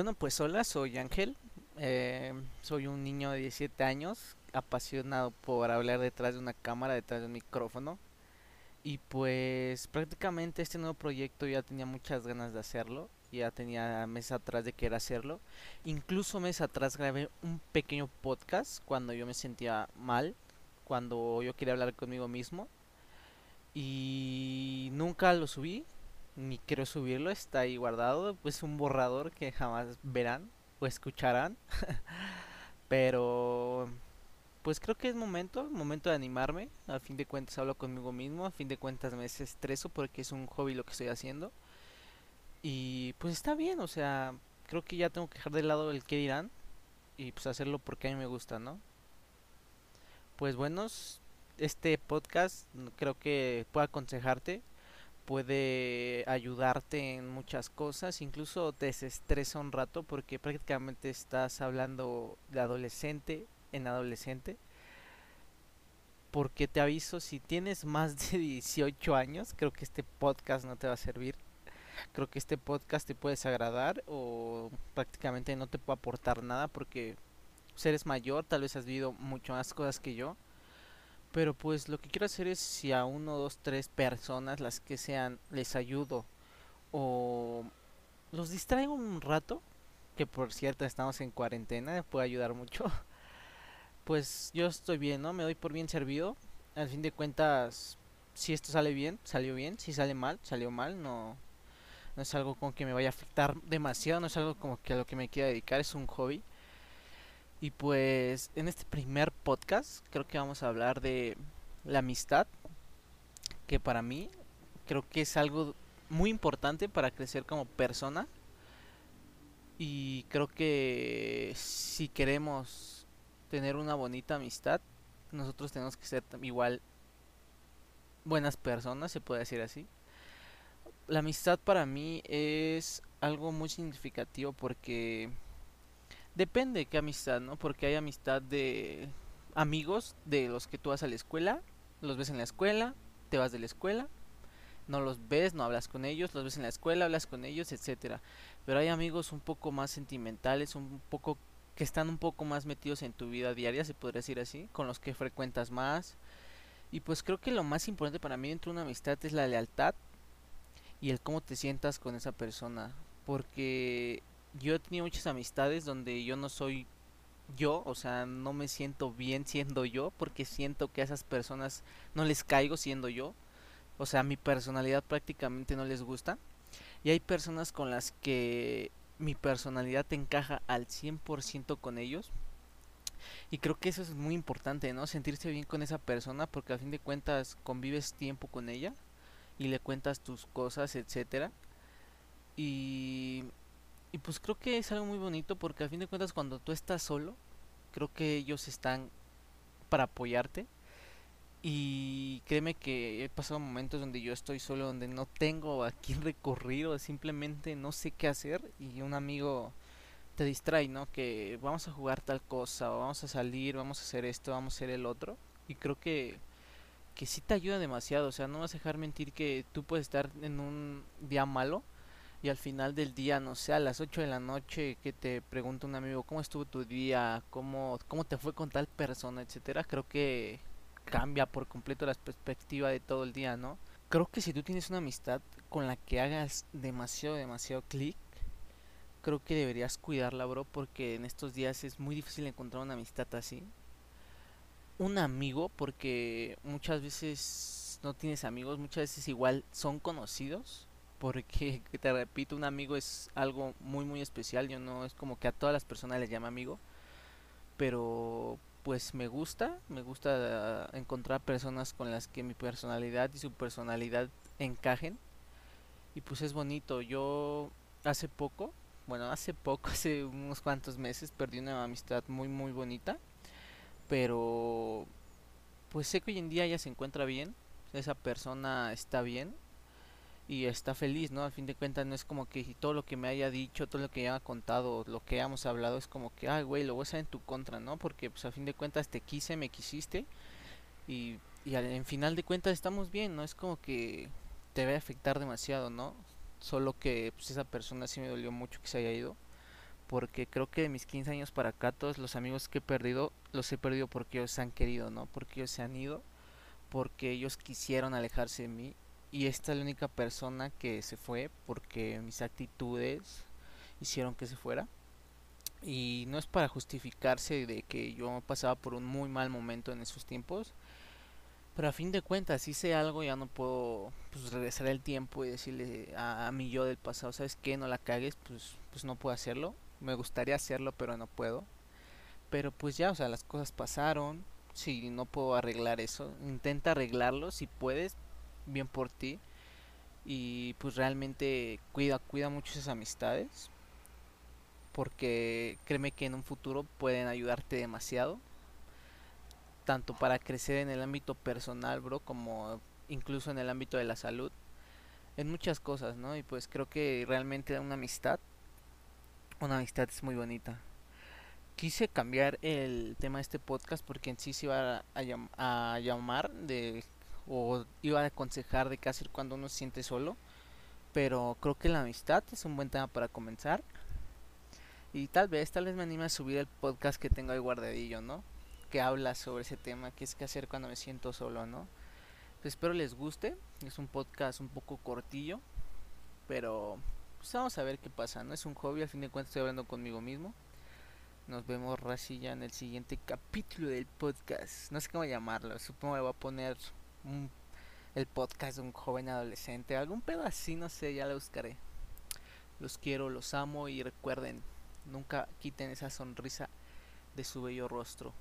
Bueno, pues hola, soy Ángel. Eh, soy un niño de 17 años, apasionado por hablar detrás de una cámara, detrás de un micrófono. Y pues prácticamente este nuevo proyecto ya tenía muchas ganas de hacerlo. Ya tenía meses atrás de querer hacerlo. Incluso meses atrás grabé un pequeño podcast cuando yo me sentía mal, cuando yo quería hablar conmigo mismo. Y nunca lo subí, ni quiero subirlo, está ahí guardado, pues un borrador que jamás verán o escucharán. Pero pues creo que es momento, momento de animarme. A fin de cuentas hablo conmigo mismo, a fin de cuentas me estreso porque es un hobby lo que estoy haciendo. Y pues está bien, o sea, creo que ya tengo que dejar de lado el que dirán y pues hacerlo porque a mí me gusta, ¿no? Pues buenos, este podcast creo que puede aconsejarte puede ayudarte en muchas cosas, incluso te desestresa un rato porque prácticamente estás hablando de adolescente en adolescente. Porque te aviso, si tienes más de 18 años, creo que este podcast no te va a servir. Creo que este podcast te puede desagradar o prácticamente no te puede aportar nada porque eres mayor, tal vez has vivido mucho más cosas que yo pero pues lo que quiero hacer es si a uno, dos, tres personas, las que sean, les ayudo o los distraigo un rato, que por cierto estamos en cuarentena, puede ayudar mucho. Pues yo estoy bien, ¿no? Me doy por bien servido. Al fin de cuentas, si esto sale bien, salió bien. Si sale mal, salió mal. No, no es algo como que me vaya a afectar demasiado. No es algo como que a lo que me quiera dedicar. Es un hobby. Y pues en este primer podcast creo que vamos a hablar de la amistad, que para mí creo que es algo muy importante para crecer como persona. Y creo que si queremos tener una bonita amistad, nosotros tenemos que ser igual buenas personas, se puede decir así. La amistad para mí es algo muy significativo porque Depende de qué amistad, ¿no? Porque hay amistad de amigos de los que tú vas a la escuela, los ves en la escuela, te vas de la escuela, no los ves, no hablas con ellos, los ves en la escuela, hablas con ellos, etcétera. Pero hay amigos un poco más sentimentales, un poco que están un poco más metidos en tu vida diaria, se podría decir así, con los que frecuentas más. Y pues creo que lo más importante para mí dentro de una amistad es la lealtad y el cómo te sientas con esa persona, porque yo he tenido muchas amistades donde yo no soy yo, o sea, no me siento bien siendo yo porque siento que a esas personas no les caigo siendo yo. O sea, mi personalidad prácticamente no les gusta. Y hay personas con las que mi personalidad encaja al 100% con ellos. Y creo que eso es muy importante, ¿no? Sentirse bien con esa persona porque a fin de cuentas convives tiempo con ella y le cuentas tus cosas, etcétera. Y y pues creo que es algo muy bonito porque a fin de cuentas cuando tú estás solo, creo que ellos están para apoyarte. Y créeme que he pasado momentos donde yo estoy solo, donde no tengo a quién recurrir o simplemente no sé qué hacer y un amigo te distrae, ¿no? Que vamos a jugar tal cosa, o vamos a salir, vamos a hacer esto, vamos a hacer el otro. Y creo que, que sí te ayuda demasiado, o sea, no vas a dejar mentir que tú puedes estar en un día malo y al final del día, no sé, a las 8 de la noche que te pregunta un amigo cómo estuvo tu día, cómo, cómo te fue con tal persona, etcétera, creo que cambia por completo la perspectiva de todo el día, ¿no? Creo que si tú tienes una amistad con la que hagas demasiado, demasiado clic, creo que deberías cuidarla, bro, porque en estos días es muy difícil encontrar una amistad así. Un amigo, porque muchas veces no tienes amigos, muchas veces igual son conocidos porque te repito, un amigo es algo muy muy especial, yo no es como que a todas las personas les llama amigo, pero pues me gusta, me gusta encontrar personas con las que mi personalidad y su personalidad encajen y pues es bonito. Yo hace poco, bueno, hace poco, hace unos cuantos meses perdí una amistad muy muy bonita, pero pues sé que hoy en día ella se encuentra bien, esa persona está bien y está feliz, ¿no? Al fin de cuentas no es como que todo lo que me haya dicho, todo lo que haya contado, lo que hayamos hablado es como que, ay, güey, lo voy a hacer en tu contra, ¿no? Porque pues a fin de cuentas te quise, me quisiste y, y al, en final de cuentas estamos bien, ¿no? Es como que te va a afectar demasiado, ¿no? Solo que pues esa persona sí me dolió mucho que se haya ido porque creo que de mis 15 años para acá todos los amigos que he perdido los he perdido porque ellos se han querido, ¿no? Porque ellos se han ido, porque ellos quisieron alejarse de mí y esta es la única persona que se fue porque mis actitudes hicieron que se fuera. Y no es para justificarse de que yo pasaba por un muy mal momento en esos tiempos, pero a fin de cuentas, hice algo, ya no puedo pues, regresar el tiempo y decirle a, a mi yo del pasado, ¿sabes qué? No la cagues, pues, pues no puedo hacerlo. Me gustaría hacerlo, pero no puedo. Pero pues ya, o sea, las cosas pasaron. Si no puedo arreglar eso, intenta arreglarlo si puedes, bien por ti. Y pues realmente cuida, cuida mucho esas amistades. Porque créeme que en un futuro pueden ayudarte demasiado tanto para crecer en el ámbito personal, bro, como incluso en el ámbito de la salud, en muchas cosas, ¿no? Y pues creo que realmente una amistad, una amistad es muy bonita. Quise cambiar el tema de este podcast porque en sí se iba a, a llamar de o iba a aconsejar de qué hacer cuando uno se siente solo, pero creo que la amistad es un buen tema para comenzar. Y tal vez, tal vez me anime a subir el podcast que tengo ahí guardadillo, ¿no? que habla sobre ese tema, que es que hacer cuando me siento solo, ¿no? Pues espero les guste, es un podcast un poco cortillo, pero pues vamos a ver qué pasa, ¿no? Es un hobby, al fin de cuentas estoy hablando conmigo mismo. Nos vemos ya en el siguiente capítulo del podcast. No sé cómo llamarlo, supongo que voy a poner el podcast de un joven adolescente, algún pedo así, no sé, ya lo buscaré. Los quiero, los amo y recuerden, nunca quiten esa sonrisa de su bello rostro.